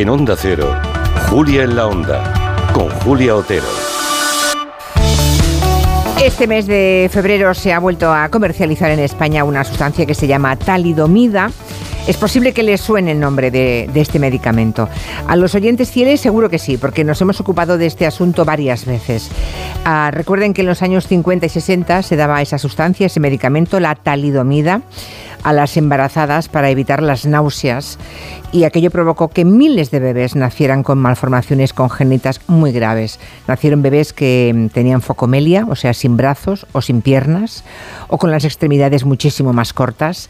En Onda Cero, Julia en la Onda, con Julia Otero. Este mes de febrero se ha vuelto a comercializar en España una sustancia que se llama talidomida. Es posible que les suene el nombre de, este medicamento. A los oyentes fieles seguro que sí, porque nos hemos ocupado de este asunto varias veces. Ah, recuerden que en los años 50 y 60 se daba esa sustancia, ese medicamento, la talidomida a las embarazadas para evitar las náuseas y aquello provocó que miles de bebés nacieran con malformaciones congénitas muy graves. Nacieron bebés que mm, tenían focomelia, o sea, sin brazos o sin piernas, o con las extremidades muchísimo más cortas.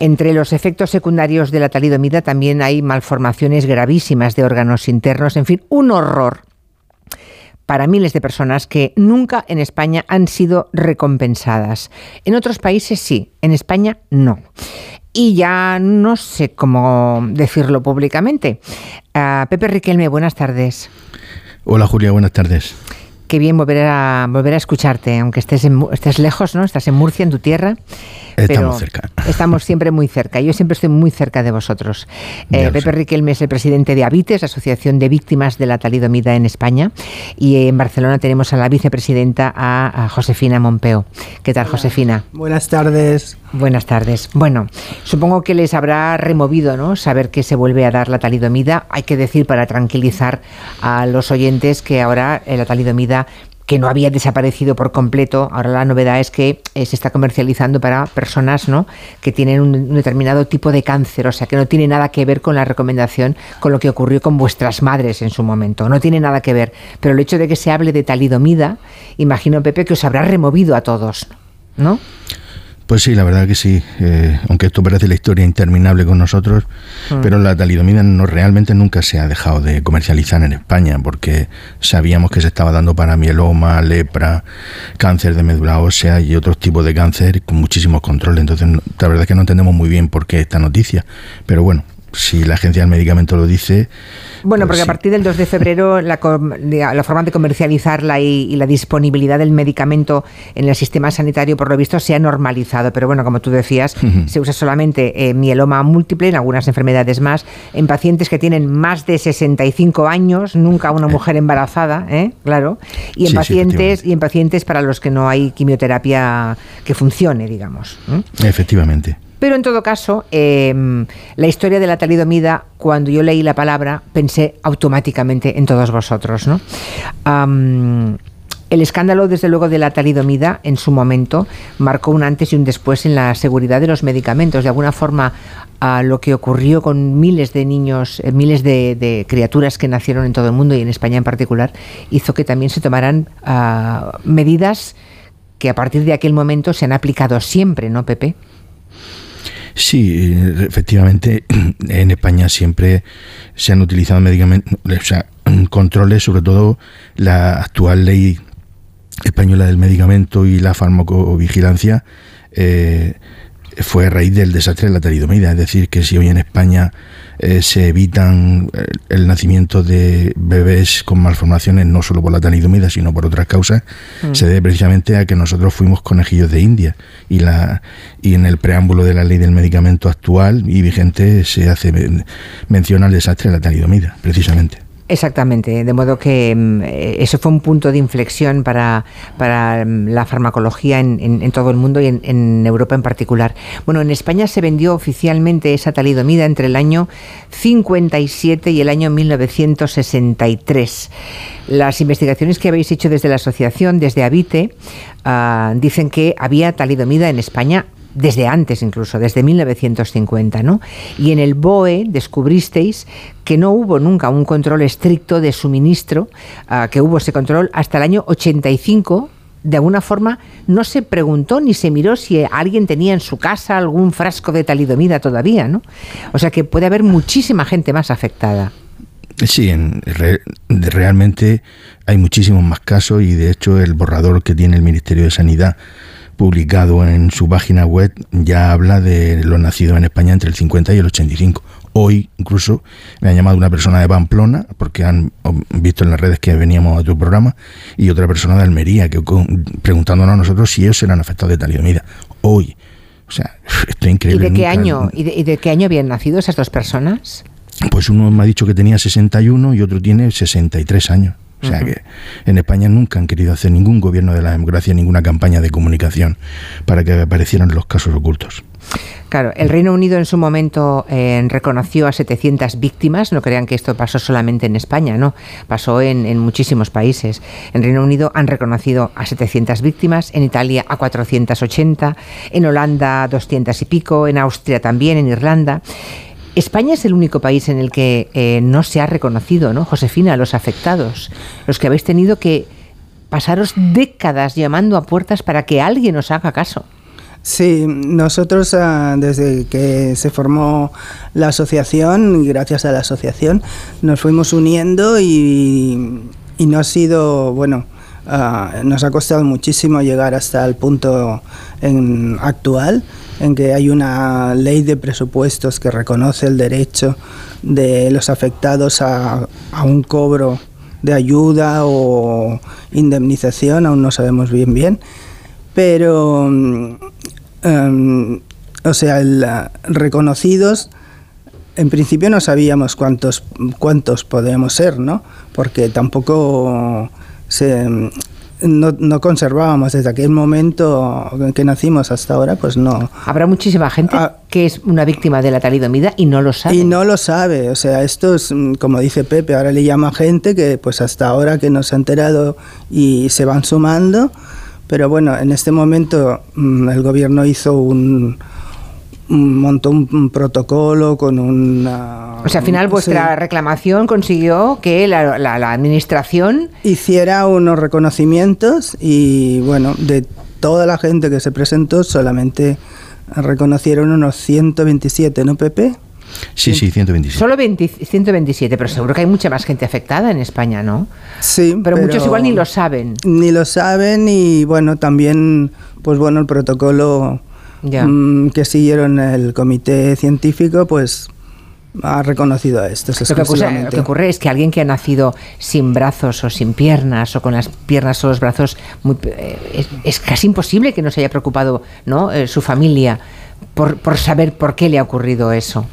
Entre los efectos secundarios de la talidomida también hay malformaciones gravísimas de órganos internos, en fin, un horror para miles de personas que nunca en España han sido recompensadas. En otros países sí, en España no. Y ya no sé cómo decirlo públicamente. Ah, Pepe Riquelme, buenas tardes. Hola Julia, buenas tardes. Qué bien volver a, volver a escucharte, aunque estés, estés lejos, ¿no? Estás en Murcia, en tu tierra. Estamos cerca. Estamos siempre muy cerca. Yo siempre estoy muy cerca de vosotros. Eh, Pepe Riquelme es el presidente de Avites, Asociación de Víctimas de la Talidomida en España. Y en Barcelona tenemos a la vicepresidenta, a, Josefina Mompeo. ¿Qué tal, Josefina? Buenas tardes. Buenas tardes. Bueno, supongo que les habrá removido, ¿no? Saber que se vuelve a dar la talidomida. Hay que decir para tranquilizar a los oyentes que ahora eh, la talidomida que no había desaparecido por completo. Ahora la novedad es que eh, se está comercializando para personas ¿no? que tienen un, determinado tipo de cáncer, o sea que no tiene nada que ver con la recomendación, con lo que ocurrió con vuestras madres en su momento. No tiene nada que ver. Pero el hecho de que se hable de talidomida, imagino, Pepe, que os habrá removido a todos, ¿no? Pues sí, la verdad que sí, eh, aunque esto parece la historia interminable con nosotros, mm. pero la talidomida no realmente nunca se ha dejado de comercializar en España, porque sabíamos que se estaba dando para mieloma, lepra, cáncer de médula ósea y otros tipos de cáncer con muchísimos controles. Entonces, la verdad es que no entendemos muy bien por qué esta noticia, pero bueno, si la agencia del medicamento lo dice. Bueno, pues porque a partir del 2 de febrero la, forma de comercializarla y, la disponibilidad del medicamento en el sistema sanitario, por lo visto, se ha normalizado. Pero bueno, como tú decías, se usa solamente en mieloma múltiple, en algunas enfermedades más, en pacientes que tienen más de 65 años, nunca una mujer embarazada, ¿eh? claro, y en pacientes y en pacientes para los que no hay quimioterapia que funcione, digamos. Efectivamente. Pero en todo caso, em, la historia de la talidomida, cuando yo leí la palabra, pensé automáticamente en todos vosotros. ¿no? el escándalo, desde luego, de la talidomida en su momento marcó un antes y un después en la seguridad de los medicamentos. De alguna forma, lo que ocurrió con miles de niños, eh, miles de, criaturas que nacieron en todo el mundo y en España en particular, hizo que también se tomaran ah, medidas que a partir de aquel momento se han aplicado siempre, ¿no, Pepe? Sí, efectivamente, en España siempre se han utilizado medicamentos, o sea, controles, sobre todo la actual ley española del medicamento y la farmacovigilancia. Eh, fue a raíz del desastre de la talidomida. Es decir, que si hoy en España eh, se evitan eh, el nacimiento de bebés con malformaciones, no solo por la talidomida, sino por otras causas, mm. se debe precisamente a que nosotros fuimos conejillos de India. Y, la, y en el preámbulo de la ley del medicamento actual y vigente se hace mención al desastre de la talidomida, precisamente. Exactamente, de modo que mm, eh, eso fue un punto de inflexión para, para mm, la farmacología en, todo el mundo y en, Europa en particular. Bueno, en España se vendió oficialmente esa talidomida entre el año 57 y el año 1963. Las investigaciones que habéis hecho desde la asociación, desde Avite, ah, dicen que había talidomida en España desde antes incluso, desde 1950, ¿no? Y en el BOE descubristeis que no hubo nunca un control estricto de suministro, ah, que hubo ese control hasta el año 85 de alguna forma no se preguntó ni se miró si alguien tenía en su casa algún frasco de talidomida todavía, ¿no? O sea que puede haber muchísima gente más afectada. Sí, realmente hay muchísimos más casos y de hecho el borrador que tiene el Ministerio de Sanidad publicado en su página web ya habla de los nacidos en España entre el 50 y el 85. Hoy incluso me ha llamado una persona de Pamplona, porque han visto en las redes que veníamos a tu programa, y otra persona de Almería, que preguntándonos a nosotros si ellos eran afectados de talidomida. Hoy. O sea, esto es increíble. ¿Y de qué año, y de, qué año habían nacido esas dos personas? pues uno me ha dicho que tenía 61 y otro tiene 63 años. O sea que en España nunca han querido hacer ningún gobierno de la democracia, ninguna campaña de comunicación para que aparecieran los casos ocultos. Claro, el Reino Unido en su momento eh, reconoció a 700 víctimas. No crean que esto pasó solamente en España, no. Pasó en, en, muchísimos países. En Reino Unido han reconocido a 700 víctimas, en Italia a 480, en Holanda 200 y pico, en Austria también, en Irlanda. España es el único país en el que eh, no se ha reconocido, ¿no, Josefina, a los afectados, los que habéis tenido que pasaros décadas llamando a puertas para que alguien os haga caso. Sí, nosotros uh, desde que se formó la asociación, gracias a la asociación, nos fuimos uniendo y, y no ha sido, bueno, uh, nos ha costado muchísimo llegar hasta el punto actual en que hay una ley de presupuestos que reconoce el derecho de los afectados a, un cobro de ayuda o indemnización, aún no sabemos bien bien, pero, um, o sea, reconocidos, en principio no sabíamos cuántos, cuántos podemos ser, ¿no? Porque tampoco se, no, no, conservábamos desde aquel momento en que nacimos hasta ahora, pues no. Habrá muchísima gente ah, que es una víctima de la talidomida y no lo sabe. Y no lo sabe, o sea, esto es, como dice Pepe, ahora le llama gente que pues hasta ahora que nos ha enterado y se van sumando, pero bueno, en este momento el gobierno hizo un montó un, un, protocolo con una... O sea, al final vuestra sí. reclamación consiguió que la, la, la, administración... Hiciera unos reconocimientos y, bueno, de toda la gente que se presentó solamente reconocieron unos 127, ¿no, Pepe? Sí, sí, 127. Solo 20, 127, pero seguro que hay mucha más gente afectada en España, ¿no? Sí. Pero, pero muchos igual ni lo saben. Ni lo saben y, bueno, también, pues bueno, el protocolo ya. que siguieron el comité científico, pues ha reconocido a estos. Lo que, ocurre, lo que ocurre es que alguien que ha nacido sin brazos o sin piernas o con las piernas o los brazos, muy, eh, es, es, casi imposible que no se haya preocupado ¿no? Eh, su familia por, por saber por qué le ha ocurrido eso.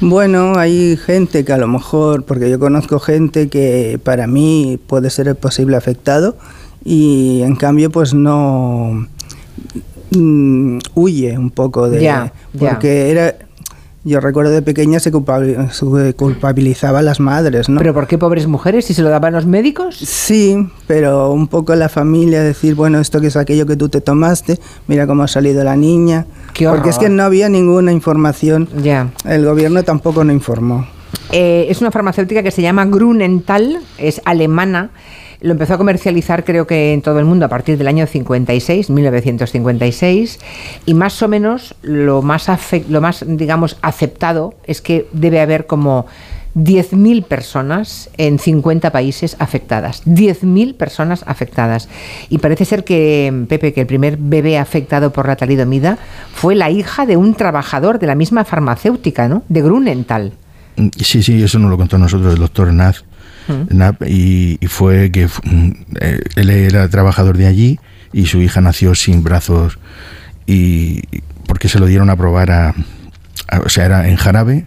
Bueno, hay gente que a lo mejor, porque yo conozco gente que para mí puede ser el posible afectado y en cambio pues no mm, huye un poco de ya, porque era yo recuerdo de pequeña se, culpabilizaba a las madres, ¿no? ¿Pero por qué pobres mujeres? ¿Si se lo daban los médicos? Sí, pero un poco la familia decir, bueno, esto que es aquello que tú te tomaste, mira cómo ha salido la niña. Qué Porque es que no había ninguna información. Ya. El gobierno tampoco no informó. Eh, es una farmacéutica que se llama Grunenthal, es alemana. Lo empezó a comercializar creo que en todo el mundo a partir del año 56, 1956, y más o menos lo más, lo más digamos, aceptado es que debe haber como 10.000 personas en 50 países afectadas. 10.000 personas afectadas. Y parece ser que, Pepe, que el primer bebé afectado por la talidomida fue la hija de un trabajador de la misma farmacéutica, ¿no? De Grunenthal. Sí, sí, eso nos lo contó nosotros el doctor Naz. Y, y, fue que eh, él era trabajador de allí y su hija nació sin brazos y porque se lo dieron a probar a, a, o sea era en jarabe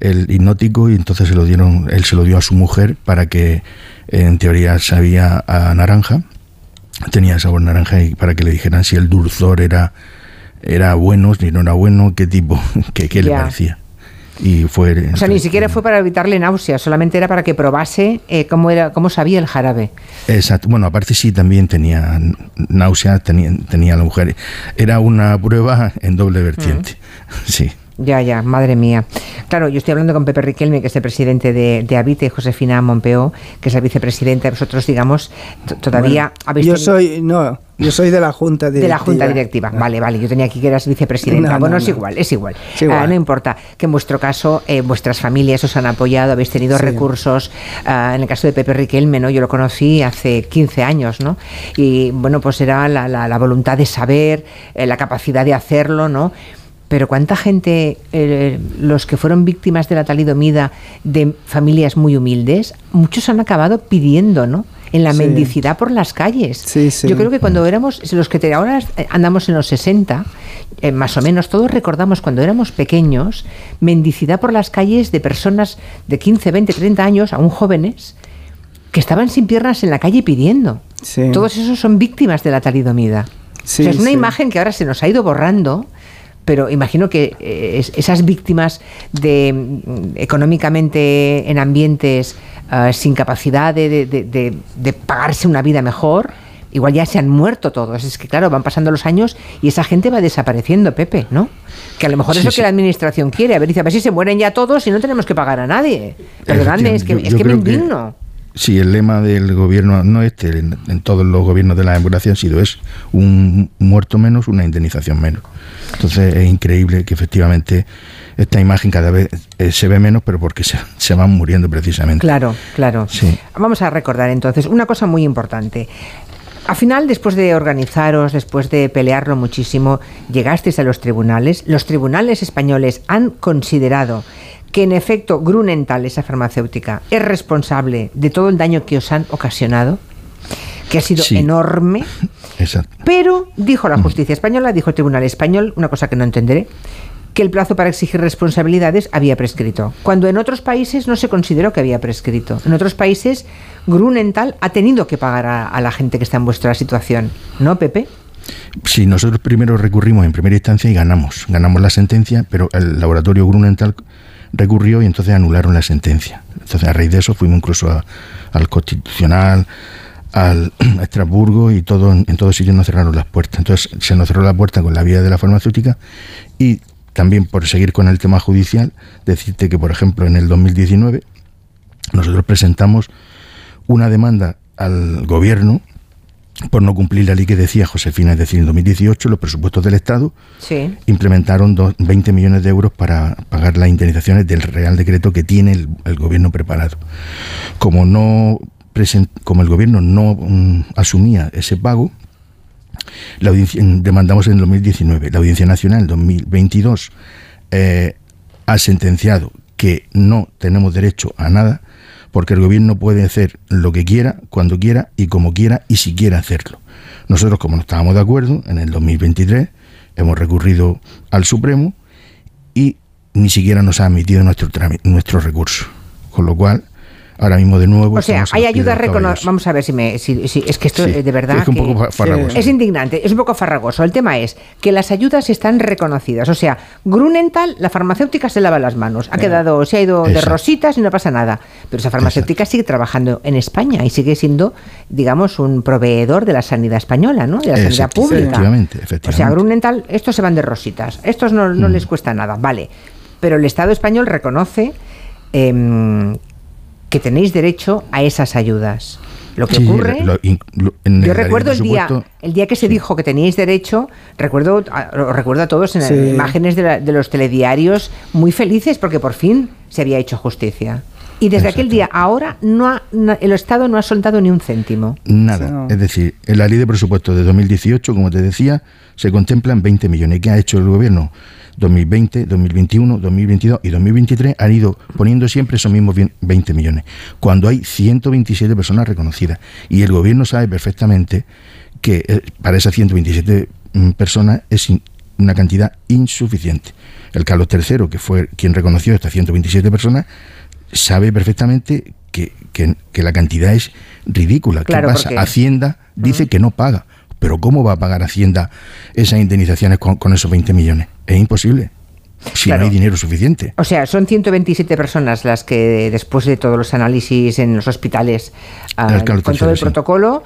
el hipnótico y entonces se lo dieron él se lo dio a su mujer para que en teoría sabía a naranja tenía sabor naranja y para que le dijeran si el dulzor era era bueno si no era bueno qué tipo qué, qué yeah. le parecía y fue o sea ni siquiera fue para evitarle náuseas solamente era para que probase eh, cómo era cómo sabía el jarabe. Exacto. Bueno aparte sí también tenía náuseas tenía, tenía la mujer. Era una prueba en doble vertiente. Mm. sí ya, ya, madre mía. Claro, yo estoy hablando con Pepe Riquelme, que es el presidente de, de Habite, y Josefina Monpeó, que es la vicepresidenta. Vosotros, digamos, todavía bueno, habéis. Yo tenido... soy, no, yo soy de la Junta Directiva. De la Junta Directiva, no. vale, vale. Yo tenía aquí que eras vicepresidenta. No, bueno, es igual, es igual. Es igual. Uh, no importa. Que en vuestro caso, eh, vuestras familias os han apoyado, habéis tenido sí. recursos. Uh, en el caso de Pepe Riquelme, ¿no? Yo lo conocí hace 15 años, ¿no? Y bueno, pues era la, la, la voluntad de saber, eh, la capacidad de hacerlo, ¿no? Pero ¿cuánta gente, eh, los que fueron víctimas de la talidomida de familias muy humildes, muchos han acabado pidiendo, ¿no? en la mendicidad por las calles. Yo creo que cuando éramos, los que ahora andamos en los 60, eh, más o menos todos recordamos cuando éramos pequeños, mendicidad por las calles de personas de 15, 20, 30 años, aún jóvenes, que estaban sin piernas en la calle pidiendo. Todos esos son víctimas de la talidomida. es una imagen que ahora se nos ha ido borrando pero imagino que eh, esas víctimas de mm, económicamente en ambientes ah, sin capacidad de, pagarse una vida mejor, igual ya se han muerto todos. Es que, claro, van pasando los años y esa gente va desapareciendo, Pepe, ¿no? Que a lo mejor es lo que la administración quiere. A ver, dice, a ver si se mueren ya todos y no tenemos que pagar a nadie. Perdonadme, es que, es que me indigno. Sí, el lema del gobierno, no este, en, todos los gobiernos de la democracia ha sido es un muerto menos, una indemnización menos. Entonces es increíble que efectivamente esta imagen cada vez eh, se ve menos, pero porque se, se, van muriendo precisamente. Claro, claro. Sí. Vamos a recordar entonces una cosa muy importante. Al final, después de organizaros, después de pelearlo muchísimo, llegasteis a los tribunales. Los tribunales españoles han considerado que en efecto Grunenthal, esa farmacéutica, es responsable de todo el daño que os han ocasionado, que ha sido enorme. Pero dijo la justicia española, dijo el Tribunal Español, una cosa que no entenderé, que el plazo para exigir responsabilidades había prescrito, cuando en otros países no se consideró que había prescrito. En otros países, Grunenthal ha tenido que pagar a, la gente que está en vuestra situación, ¿no, Pepe? Sí, nosotros primero recurrimos en primera instancia y ganamos. Ganamos la sentencia, pero el laboratorio Grunenthal recurrió y entonces anularon la sentencia. Entonces, a raíz de eso, fuimos incluso al Constitucional, al a Estrasburgo y todo, en todos ellos nos cerraron las puertas. Entonces, se nos cerró la puerta con la vía de la farmacéutica y también por seguir con el tema judicial, decirte que, por ejemplo, en el 2019 nosotros presentamos una demanda al gobierno por no cumplir la ley que decía Josefina, es decir, en 2018 los presupuestos del Estado implementaron 20 millones de euros para pagar las indemnizaciones del Real Decreto que tiene el, gobierno preparado. Como, no como el gobierno no mm, asumía ese pago, la demandamos en el 2019. La Audiencia Nacional en 2022 eh, ha sentenciado que no tenemos derecho a nada porque el gobierno puede hacer lo que quiera, cuando quiera y como quiera y si quiere hacerlo. Nosotros, como no estábamos de acuerdo, en el 2023 hemos recurrido al Supremo y ni siquiera nos ha admitido nuestro, nuestro recurso. Con lo cual, ahora mismo de nuevo. O sea, hay ayudas reconocidas. Vamos a ver si me. Si, es que esto de verdad. Es un poco farragoso. Es indignante, es un poco farragoso. El tema es que las ayudas están reconocidas. O sea, Grunenthal, la farmacéutica se lava las manos. Ha quedado, se ha ido de rositas y no pasa nada. Pero esa farmacéutica sigue trabajando en España y sigue siendo, digamos, un proveedor de la sanidad española, ¿no? De la sanidad pública. Efectivamente, efectivamente. O sea, Grunenthal, estos se van de rositas. Estos no, no mm. les cuesta nada. Vale. Pero el Estado español reconoce eh, que tenéis derecho a esas ayudas. Lo que ocurre, yo recuerdo el día, el día que se dijo que teníais derecho, recuerdo, recuerdo a todos en imágenes de, los telediarios muy felices porque por fin se había hecho justicia. Y desde aquel día ahora no, el Estado no ha soltado ni un céntimo. Nada. Es decir, en la ley de presupuesto de 2018, como te decía, se contemplan 20 millones. ¿Qué ha hecho el gobierno? 2020, 2021, 2022 y 2023 han ido poniendo siempre esos mismos 20 millones, cuando hay 127 personas reconocidas. Y el gobierno sabe perfectamente que eh, para esas 127 mm, personas es una cantidad insuficiente. El Carlos III, que fue quien reconoció estas 127 personas, sabe perfectamente que, la cantidad es ridícula. ¿Qué pasa? Hacienda dice que no paga. Pero ¿cómo va a pagar Hacienda esas indemnizaciones con, esos 20 millones? Es imposible si no hay dinero suficiente. O sea, son 127 personas las que después de todos los análisis en los hospitales, ah, con todo el protocolo,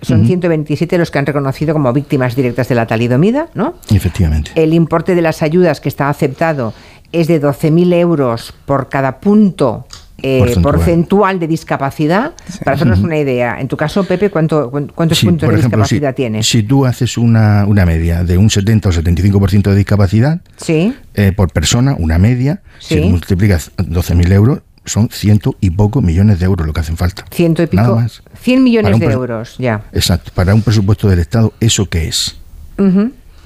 son 127 los que han reconocido como víctimas directas de la talidomida, ¿no? Efectivamente. El importe de las ayudas que está aceptado es de 12.000 euros por cada punto eh, porcentual. de discapacidad. Para hacernos una idea, en tu caso, Pepe, ¿cuánto, ¿cuántos puntos de discapacidad tienes? Si tú haces una, una, media de un 70 o 75% de discapacidad ¿Sí? Eh, por persona, una media, si multiplicas 12.000 euros, son ciento y poco millones de euros lo que hacen falta. Ciento y pico. Nada más. 100 millones de euros, ya. Exacto. Para un presupuesto del Estado, ¿eso qué es?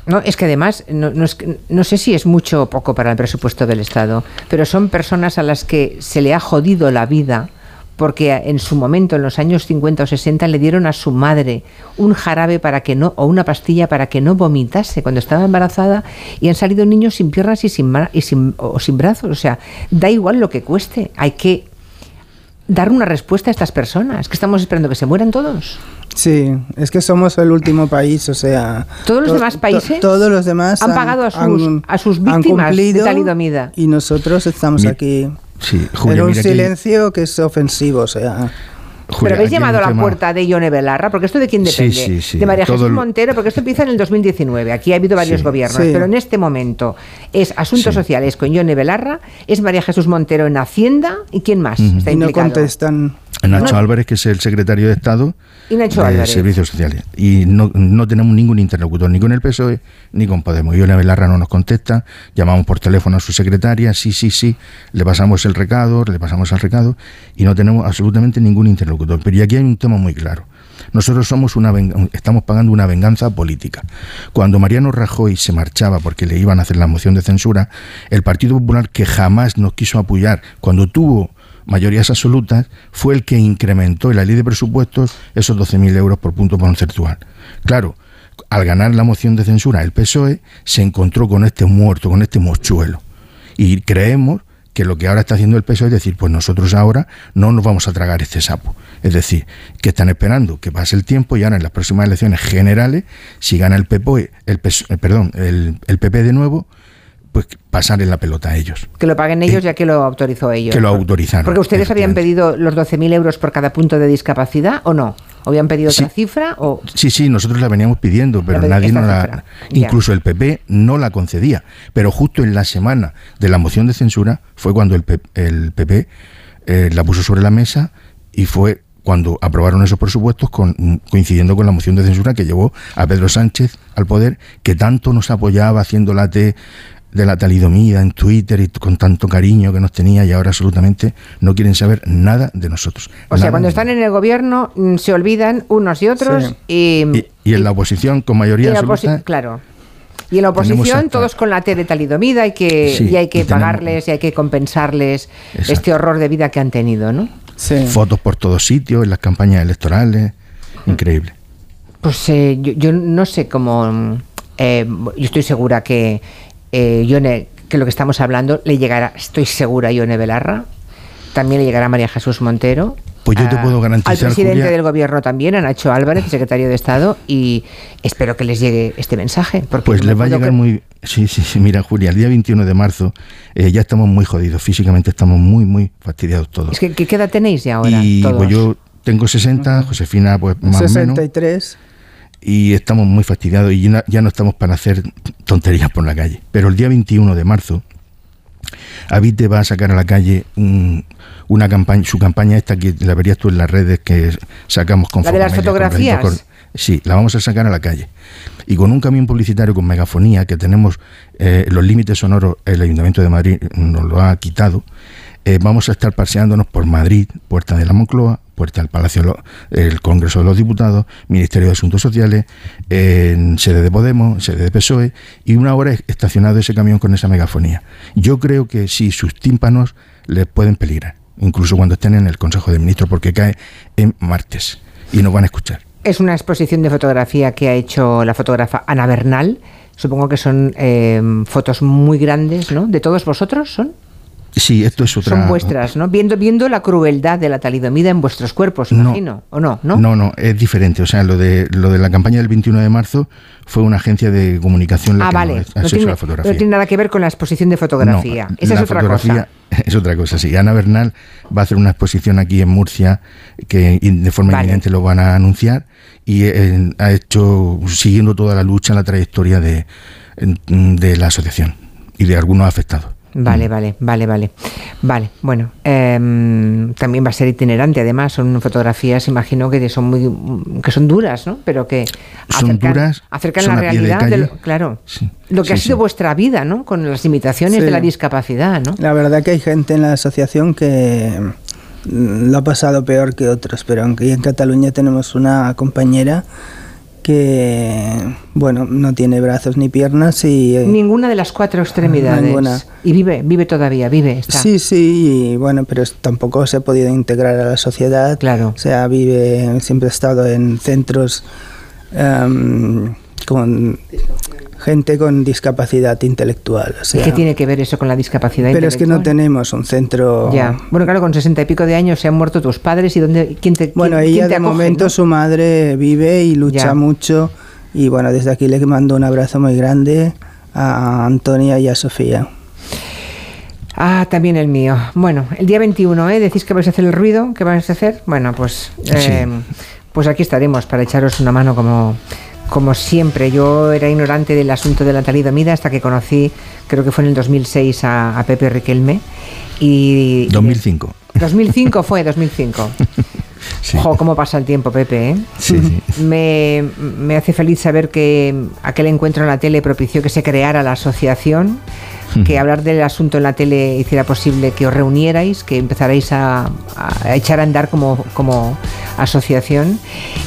No, es que además, no, no, sé si es mucho o poco para el presupuesto del Estado, pero son personas a las que se le ha jodido la vida porque en su momento, en los años 50 o 60, le dieron a su madre un jarabe para que no, o una pastilla para que no vomitase cuando estaba embarazada y han salido niños sin piernas y sin, y sin, o sin brazos. O sea, da igual lo que cueste, hay que dar una respuesta a estas personas, que estamos esperando que se mueran todos. Sí, es que somos el último país, o sea... Todos los demás países todos los demás han, pagado a sus, a sus víctimas de talidomida. Y nosotros estamos aquí sí, en un silencio que es ofensivo, o sea... Pero habéis llamado a la puerta de Ione Belarra, porque esto de quién depende. de María Jesús Montero, porque esto empieza en el 2019. Aquí ha habido varios gobiernos, pero en este momento es Asuntos Sociales con Ione Belarra, es María Jesús Montero en Hacienda y quién más está y no contestan. Nacho Álvarez, que es el secretario de Estado y Nacho de Servicios Sociales. Y no, no, tenemos ningún interlocutor, ni con el PSOE, ni con Podemos. Ione Belarra no nos contesta, llamamos por teléfono a su secretaria, sí, sí, sí, le pasamos el recado, le pasamos el recado, y no tenemos absolutamente ningún interlocutor. Pero y aquí hay un tema muy claro. Nosotros somos una estamos pagando una venganza política. Cuando Mariano Rajoy se marchaba porque le iban a hacer la moción de censura, el Partido Popular, que jamás nos quiso apoyar, cuando tuvo mayorías absolutas, fue el que incrementó en la ley de presupuestos esos 12.000 euros por punto porcentual. Claro, al ganar la moción de censura el PSOE, se encontró con este muerto, con este mochuelo. Y creemos que lo que ahora está haciendo el PSOE es decir, pues nosotros ahora no nos vamos a tragar este sapo. Es decir, que están esperando que pase el tiempo y ahora en las próximas elecciones generales, si gana el PP, el, eh, perdón, el, el PP de nuevo, pues pasar en la pelota a ellos. Que lo paguen ellos eh, ya que lo autorizó ellos. Que lo autorizaron. Porque ustedes habían pedido los 12.000 euros por cada punto de discapacidad o no. ¿Habían pedido otra cifra? O... Sí, sí, nosotros la veníamos pidiendo, pero nadie nos la. Incluso el PP no la concedía. Pero justo en la semana de la moción de censura fue cuando el PP, eh, la puso sobre la mesa y fue cuando aprobaron esos presupuestos coincidiendo con la moción de censura que llevó a Pedro Sánchez al poder, que tanto nos apoyaba haciendo la T de la talidomida en Twitter y con tanto cariño que nos tenía y ahora absolutamente no quieren saber nada de nosotros. O sea, cuando están en el gobierno mm, se olvidan unos y otros y, y, en la oposición con mayoría absoluta. Claro. Y en la oposición todos con la T de talidomida y que, y hay que pagarles y hay que compensarles este horror de vida que han tenido, ¿no? Fotos por todos sitios, en las campañas electorales, increíble. Pues eh, yo, no sé cómo... Eh, yo estoy segura que eh, que lo que estamos hablando le llegará, estoy segura, a Ione Belarra, también le llegará a María Jesús Montero. Pues yo te puedo garantizar. Al presidente del gobierno también, a Nacho Álvarez, secretario de Estado, y espero que les llegue este mensaje. pues les va a llegar muy. Sí, sí, sí, mira, Julia, el día 21 de marzo eh, ya estamos muy jodidos, físicamente estamos muy, muy fastidiados todos. Es que, ¿qué edad tenéis ya ahora? Y pues yo tengo 60, Josefina, pues más 63. o menos. 63 y estamos muy fastidiados y ya no estamos para hacer tonterías por la calle. Pero el día 21 de marzo, Avite va a sacar a la calle una campaña, su campaña esta que la verías tú en las redes que sacamos con La de las fotografías. sí, la vamos a sacar a la calle. Y con un camión publicitario con megafonía que tenemos eh, los límites sonoros, el Ayuntamiento de Madrid nos lo ha quitado. Eh, vamos a estar paseándonos por Madrid, Puerta de la Moncloa, Puerta del Palacio del Congreso de los Diputados, Ministerio de Asuntos Sociales, en sede de Podemos, sede de PSOE, y una hora estacionado ese camión con esa megafonía. Yo creo que sí, sus tímpanos les pueden peligrar, incluso cuando estén en el Consejo de Ministros, porque cae en martes y nos van a escuchar. Es una exposición de fotografía que ha hecho la fotógrafa Ana Bernal. Supongo que son eh, fotos muy grandes, ¿no? ¿De todos vosotros son? Sí, esto es otra. Son vuestras, ¿no? Viendo, viendo la crueldad de la talidomida en vuestros cuerpos, imagino, ¿o no? ¿no? No, no, es diferente. O sea, lo de, lo de la campaña del 21 de marzo fue una agencia de comunicación la ah, que vale. ha no tiene, la fotografía. No tiene nada que ver con la exposición de fotografía. Esa es otra cosa. Es otra cosa, sí. Ana Bernal va a hacer una exposición aquí en Murcia que de forma inminente lo van a anunciar y eh, ha hecho, siguiendo toda la lucha, la trayectoria de, de la asociación y de algunos afectados. Vale, mm. vale, vale, vale. Vale, bueno, em, también va a ser itinerante, además, son fotografías, imagino que son muy que son duras, ¿no? Pero que acercan, acercan la realidad, de claro, lo que ha sido vuestra vida, ¿no? Con las limitaciones de la discapacidad, ¿no? La verdad que hay gente en la asociación que mm, lo ha pasado peor que otros, pero aunque en Cataluña tenemos una compañera que, bueno, no tiene brazos ni piernas y... Eh, Ninguna de las cuatro extremidades. Ninguna. Y vive, vive todavía, vive. Está. Sí, sí, y bueno, pero tampoco se ha podido integrar a la sociedad. Claro. O sea, vive, siempre ha estado en centros em, con gente con discapacidad intelectual. O ¿Qué tiene que ver eso con la discapacidad pero es que no tenemos un centro... Ya. Bueno, claro, con sesenta y pico de años se han muerto tus padres y dónde, quién te Bueno, ella de momento su madre vive y lucha mucho y bueno, desde aquí le mando un abrazo muy grande a Antonia y a Sofía. Ah, también el mío. Bueno, el día 21, ¿eh? Decís que vais a hacer el ruido, ¿qué vais a hacer? Bueno, pues, eh, pues aquí estaremos para echaros una mano como, como siempre, yo era ignorante del asunto de la talidomida hasta que conocí, creo que fue en el 2006, a, Pepe Riquelme. Y, 2005. 2005 fue, 2005. Sí. cómo pasa el tiempo, Pepe. ¿eh? Sí, Me, me, hace feliz saber que aquel encuentro en la tele propició que se creara la asociación que hablar del asunto en la tele hiciera posible que os reunierais, que empezarais a, echar a andar como, como asociación.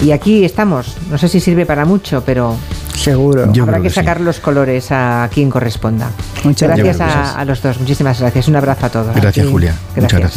Y aquí estamos. No sé si sirve para mucho, pero Seguro. Habrá que, sacar los colores a quien corresponda. Muchas gracias a, a, los dos. Muchísimas gracias. Un abrazo a todos. Gracias, Julia. Muchas gracias.